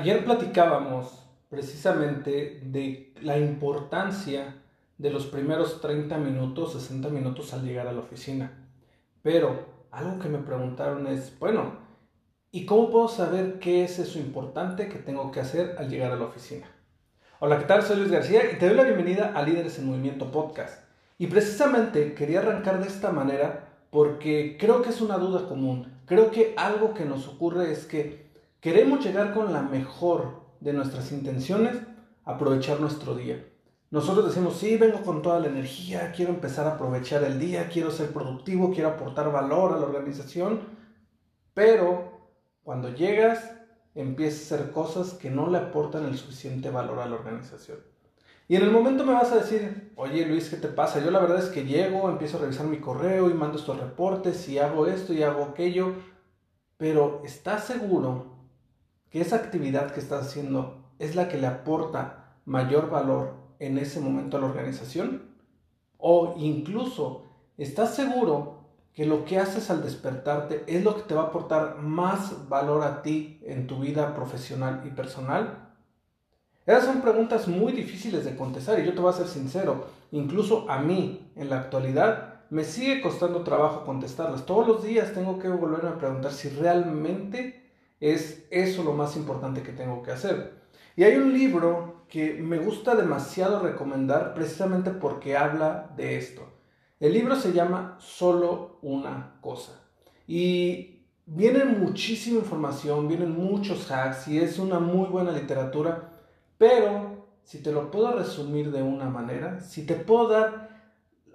Ayer platicábamos precisamente de la importancia de los primeros 30 minutos, 60 minutos al llegar a la oficina. Pero algo que me preguntaron es, bueno, ¿y cómo puedo saber qué es eso importante que tengo que hacer al llegar a la oficina? Hola, ¿qué tal? Soy Luis García y te doy la bienvenida a Líderes en Movimiento Podcast. Y precisamente quería arrancar de esta manera porque creo que es una duda común. Creo que algo que nos ocurre es que queremos llegar con la mejor de nuestras intenciones, aprovechar nuestro día. Nosotros decimos, sí, vengo con toda la energía, quiero empezar a aprovechar el día, quiero ser productivo, quiero aportar valor a la organización, pero cuando llegas empiezas a hacer cosas que no le aportan el suficiente valor a la organización. Y en el momento me vas a decir, oye Luis, ¿qué te pasa? Yo la verdad es que llego, empiezo a revisar mi correo y mando estos reportes y hago esto y hago aquello, pero ¿estás seguro que esa actividad que estás haciendo es la que le aporta mayor valor en ese momento a la organización? O incluso, ¿estás seguro que lo que haces al despertarte es lo que te va a aportar más valor a ti en tu vida profesional y personal? Esas son preguntas muy difíciles de contestar y yo te voy a ser sincero, incluso a mí en la actualidad me sigue costando trabajo contestarlas. Todos los días tengo que volverme a preguntar si realmente es eso lo más importante que tengo que hacer. Y hay un libro que me gusta demasiado recomendar precisamente porque habla de esto. El libro se llama Solo una cosa. Y viene muchísima información, vienen muchos hacks y es una muy buena literatura, pero si te lo puedo resumir de una manera, si te puedo dar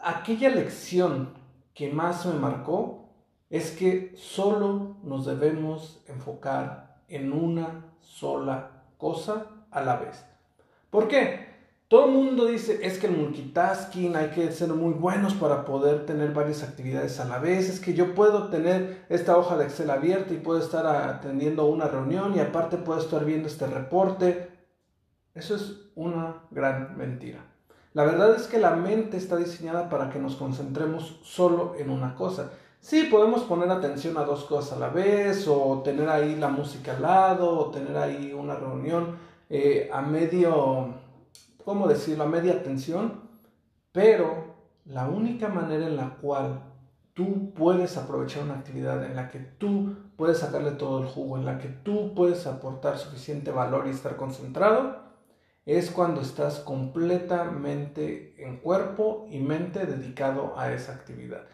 aquella lección que más me marcó, es que solo nos debemos enfocar en una sola cosa a la vez. ¿Por qué? Todo el mundo dice, es que el multitasking hay que ser muy buenos para poder tener varias actividades a la vez, es que yo puedo tener esta hoja de Excel abierta y puedo estar atendiendo una reunión y aparte puedo estar viendo este reporte. Eso es una gran mentira. La verdad es que la mente está diseñada para que nos concentremos solo en una cosa. Sí, podemos poner atención a dos cosas a la vez, o tener ahí la música al lado, o tener ahí una reunión, eh, a medio, ¿cómo decirlo?, a media atención, pero la única manera en la cual tú puedes aprovechar una actividad, en la que tú puedes sacarle todo el jugo, en la que tú puedes aportar suficiente valor y estar concentrado, es cuando estás completamente en cuerpo y mente dedicado a esa actividad.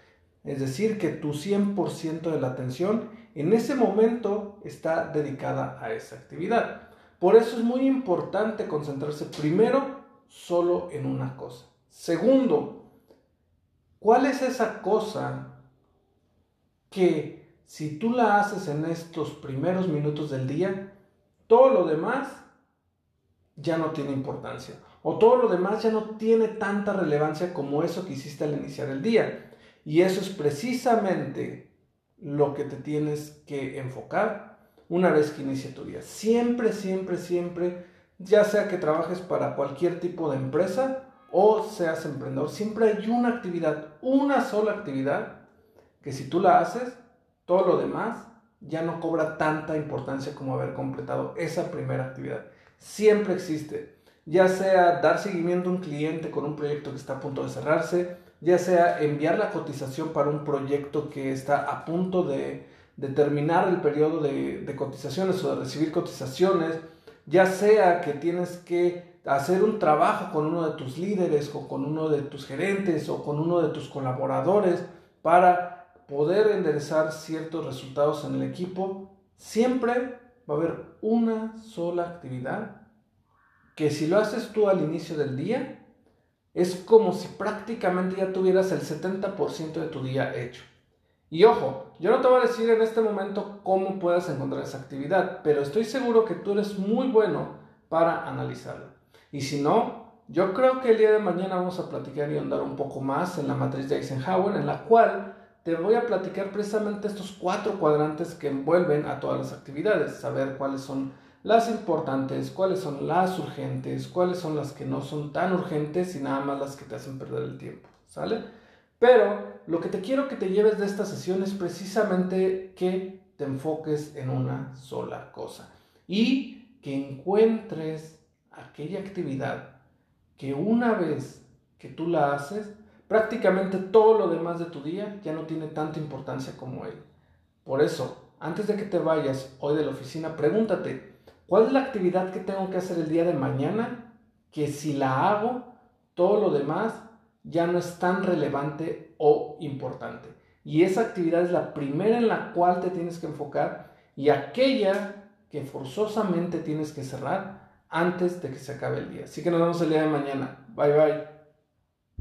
Es decir, que tu 100% de la atención en ese momento está dedicada a esa actividad. Por eso es muy importante concentrarse primero solo en una cosa. Segundo, ¿cuál es esa cosa que si tú la haces en estos primeros minutos del día, todo lo demás ya no tiene importancia? O todo lo demás ya no tiene tanta relevancia como eso que hiciste al iniciar el día. Y eso es precisamente lo que te tienes que enfocar una vez que inicie tu día. Siempre, siempre, siempre, ya sea que trabajes para cualquier tipo de empresa o seas emprendedor, siempre hay una actividad, una sola actividad, que si tú la haces, todo lo demás ya no cobra tanta importancia como haber completado esa primera actividad. Siempre existe, ya sea dar seguimiento a un cliente con un proyecto que está a punto de cerrarse, ya sea enviar la cotización para un proyecto que está a punto de, determinar el periodo de, cotizaciones o de recibir cotizaciones, ya sea que tienes que hacer un trabajo con uno de tus líderes o con uno de tus gerentes o con uno de tus colaboradores para poder enderezar ciertos resultados en el equipo, siempre va a haber una sola actividad que si lo haces tú al inicio del día, es como si prácticamente ya tuvieras el 70% de tu día hecho. Y ojo, yo no te voy a decir en este momento cómo puedas encontrar esa actividad, pero estoy seguro que tú eres muy bueno para analizarla. Y si no, yo creo que el día de mañana vamos a platicar y andar un poco más en la matriz de Eisenhower, en la cual te voy a platicar precisamente estos cuatro cuadrantes que envuelven a todas las actividades, saber cuáles son las importantes, cuáles son las urgentes, cuáles son las que no son tan urgentes y nada más las que te hacen perder el tiempo, ¿sale? Pero lo que te quiero que te lleves de esta sesión es precisamente que te enfoques en una sola cosa y que encuentres aquella actividad que una vez que tú la haces, prácticamente todo lo demás de tu día ya no tiene tanta importancia como él. Por eso, antes de que te vayas hoy de la oficina, pregúntate, ¿Cuál es la actividad que tengo que hacer el día de mañana? Que si la hago, todo lo demás ya no es tan relevante o importante. Y esa actividad es la primera en la cual te tienes que enfocar y aquella que forzosamente tienes que cerrar antes de que se acabe el día. Así que nos vemos el día de mañana. Bye bye.